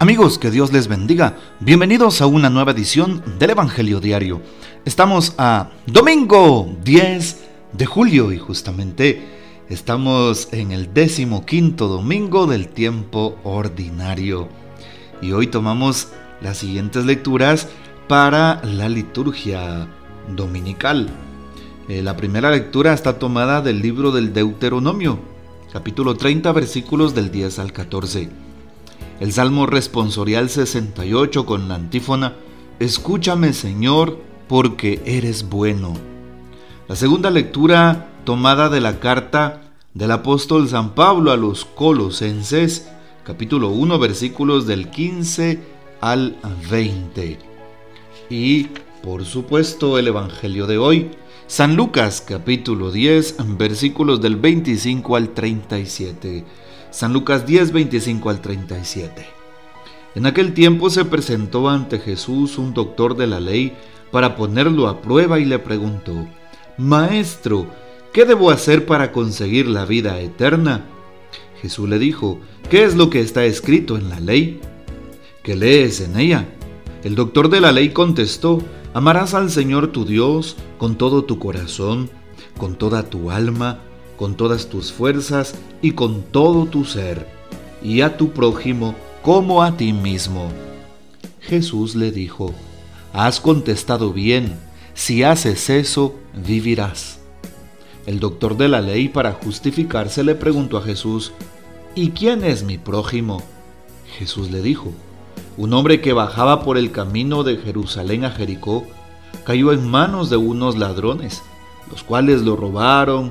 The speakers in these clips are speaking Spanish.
Amigos, que Dios les bendiga. Bienvenidos a una nueva edición del Evangelio Diario. Estamos a domingo 10 de julio y justamente estamos en el décimo quinto domingo del tiempo ordinario. Y hoy tomamos las siguientes lecturas para la liturgia dominical. Eh, la primera lectura está tomada del libro del Deuteronomio, capítulo 30, versículos del 10 al 14 el Salmo responsorial 68 con la antífona, Escúchame Señor, porque eres bueno. La segunda lectura tomada de la carta del apóstol San Pablo a los Colosenses, capítulo 1, versículos del 15 al 20. Y, por supuesto, el Evangelio de hoy, San Lucas, capítulo 10, versículos del 25 al 37. San Lucas 10, 25 al 37. En aquel tiempo se presentó ante Jesús un doctor de la ley para ponerlo a prueba y le preguntó, Maestro, ¿qué debo hacer para conseguir la vida eterna? Jesús le dijo, ¿qué es lo que está escrito en la ley? ¿Qué lees en ella? El doctor de la ley contestó, amarás al Señor tu Dios con todo tu corazón, con toda tu alma, con todas tus fuerzas y con todo tu ser, y a tu prójimo como a ti mismo. Jesús le dijo, Has contestado bien, si haces eso, vivirás. El doctor de la ley, para justificarse, le preguntó a Jesús, ¿Y quién es mi prójimo? Jesús le dijo, un hombre que bajaba por el camino de Jerusalén a Jericó, cayó en manos de unos ladrones, los cuales lo robaron,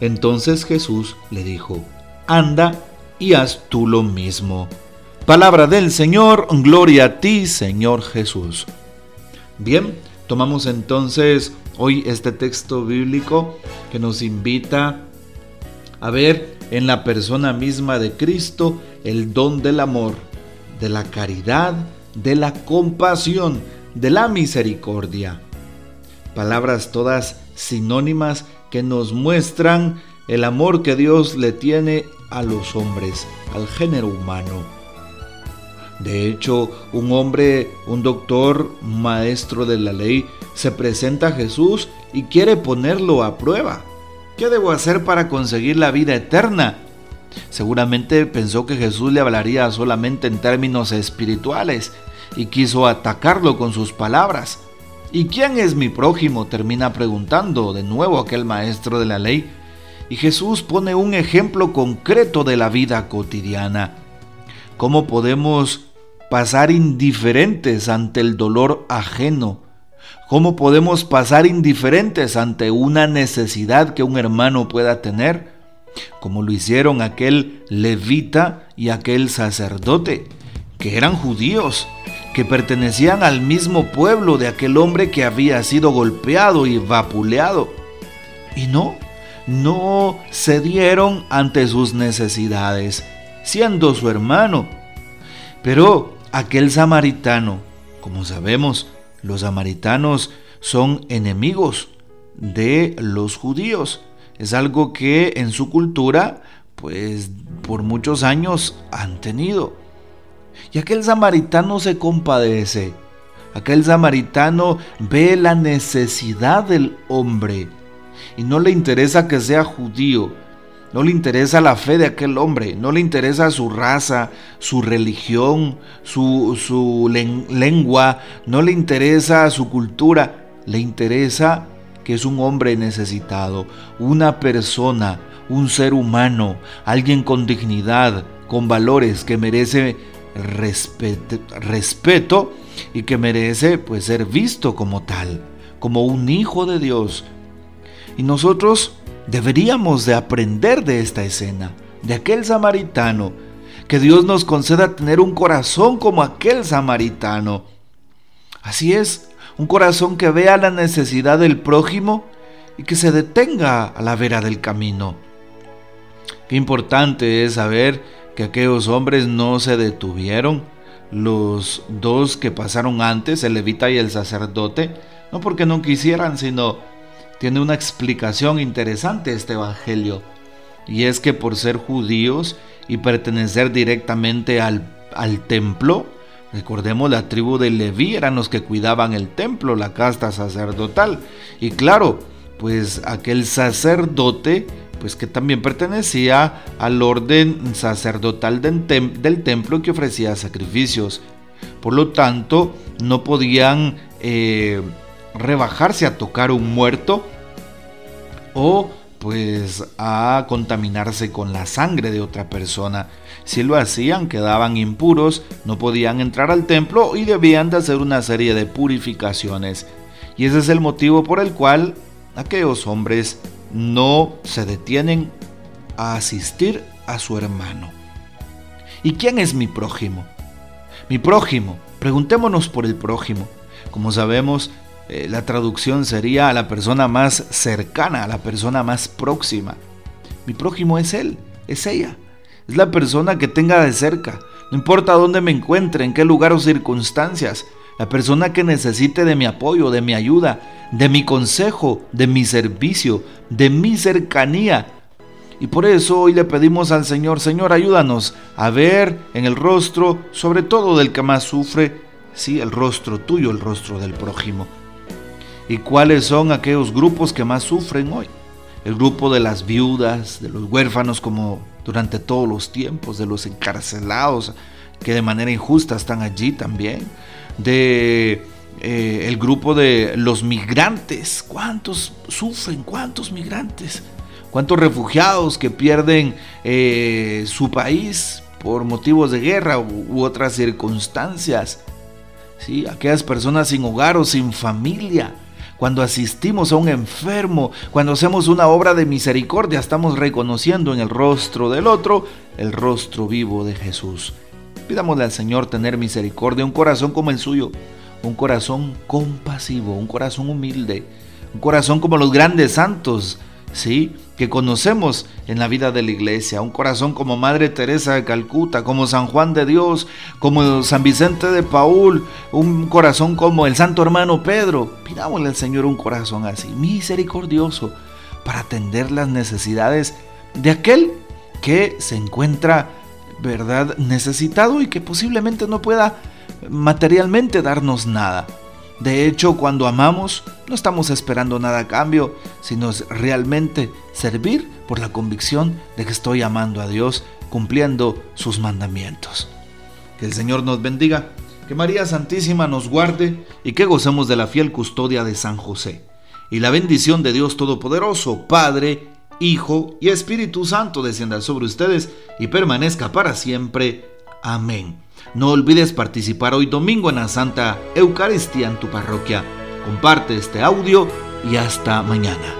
Entonces Jesús le dijo, anda y haz tú lo mismo. Palabra del Señor, gloria a ti, Señor Jesús. Bien, tomamos entonces hoy este texto bíblico que nos invita a ver en la persona misma de Cristo el don del amor, de la caridad, de la compasión, de la misericordia. Palabras todas sinónimas que nos muestran el amor que Dios le tiene a los hombres, al género humano. De hecho, un hombre, un doctor, maestro de la ley, se presenta a Jesús y quiere ponerlo a prueba. ¿Qué debo hacer para conseguir la vida eterna? Seguramente pensó que Jesús le hablaría solamente en términos espirituales y quiso atacarlo con sus palabras. ¿Y quién es mi prójimo? termina preguntando de nuevo aquel maestro de la ley. Y Jesús pone un ejemplo concreto de la vida cotidiana. ¿Cómo podemos pasar indiferentes ante el dolor ajeno? ¿Cómo podemos pasar indiferentes ante una necesidad que un hermano pueda tener? Como lo hicieron aquel levita y aquel sacerdote, que eran judíos que pertenecían al mismo pueblo de aquel hombre que había sido golpeado y vapuleado. Y no, no cedieron ante sus necesidades, siendo su hermano. Pero aquel samaritano, como sabemos, los samaritanos son enemigos de los judíos. Es algo que en su cultura, pues por muchos años han tenido. Y aquel samaritano se compadece. Aquel samaritano ve la necesidad del hombre. Y no le interesa que sea judío, no le interesa la fe de aquel hombre, no le interesa su raza, su religión, su, su lengua, no le interesa su cultura, le interesa que es un hombre necesitado, una persona, un ser humano, alguien con dignidad, con valores que merece respeto, y que merece pues ser visto como tal, como un hijo de Dios. Y nosotros deberíamos de aprender de esta escena, de aquel samaritano, que Dios nos conceda tener un corazón como aquel samaritano. Así es, un corazón que vea la necesidad del prójimo y que se detenga a la vera del camino. Qué importante es saber que aquellos hombres no se detuvieron, los dos que pasaron antes, el levita y el sacerdote, no porque no quisieran, sino tiene una explicación interesante este evangelio. Y es que por ser judíos y pertenecer directamente al, al templo, recordemos la tribu de Leví eran los que cuidaban el templo, la casta sacerdotal. Y claro, pues aquel sacerdote pues que también pertenecía al orden sacerdotal del, templo que ofrecía sacrificios. Por lo tanto, no podían eh, rebajarse a tocar un muerto o pues a contaminarse con la sangre de otra persona. Si lo hacían, quedaban impuros, no podían entrar al templo y debían de hacer una serie de purificaciones. Y ese es el motivo por el cual aquellos hombres no se detienen a asistir a su hermano. ¿Y quién es mi prójimo? Mi prójimo, preguntémonos por el prójimo. Como sabemos, eh, la traducción sería a la persona más cercana, a la persona más próxima. Mi prójimo es él, es ella, es la persona que tenga de cerca, no importa dónde me encuentre, en qué lugar o circunstancias, la persona que necesite de mi apoyo, de mi ayuda, de mi consejo, de mi servicio, de mi cercanía. Y por eso hoy le pedimos al Señor, Señor, ayúdanos a ver en el rostro, sobre todo del que más sufre, sí, el rostro tuyo, el rostro del prójimo. ¿Y cuáles son aquellos grupos que más sufren hoy? El grupo de las viudas, de los huérfanos como durante todos los tiempos, de los encarcelados que de manera injusta están allí también, de eh, el grupo de los migrantes. ¿Cuántos sufren? ¿Cuántos migrantes? ¿Cuántos refugiados que pierden eh, su país por motivos de guerra u, otras circunstancias? ¿Sí? Aquellas personas sin hogar o sin familia. Cuando asistimos a un enfermo, cuando hacemos una obra de misericordia, estamos reconociendo en el rostro del otro el rostro vivo de Jesús. Pidámosle al Señor tener misericordia, un corazón como el suyo, un corazón compasivo, un corazón humilde, un corazón como los grandes santos, ¿sí? Que conocemos en la vida de la iglesia, un corazón como Madre Teresa de Calcuta, como San Juan de Dios, como San Vicente de Paul, un corazón como el Santo Hermano Pedro. Pidámosle al Señor un corazón así, misericordioso, para atender las necesidades de aquel que se encuentra, ¿verdad?, necesitado y que posiblemente no pueda materialmente darnos nada. De hecho, cuando amamos, no estamos esperando nada a cambio, sino realmente servir por la convicción de que estoy amando a Dios, cumpliendo sus mandamientos. Que el Señor nos bendiga, que María Santísima nos guarde y que gocemos de la fiel custodia de San José. Y la bendición de Dios Todopoderoso, Padre, Hijo y Espíritu Santo descienda sobre ustedes y permanezca para siempre. Amén. No olvides participar hoy domingo en la Santa Eucaristía en tu parroquia. Comparte este audio y hasta mañana.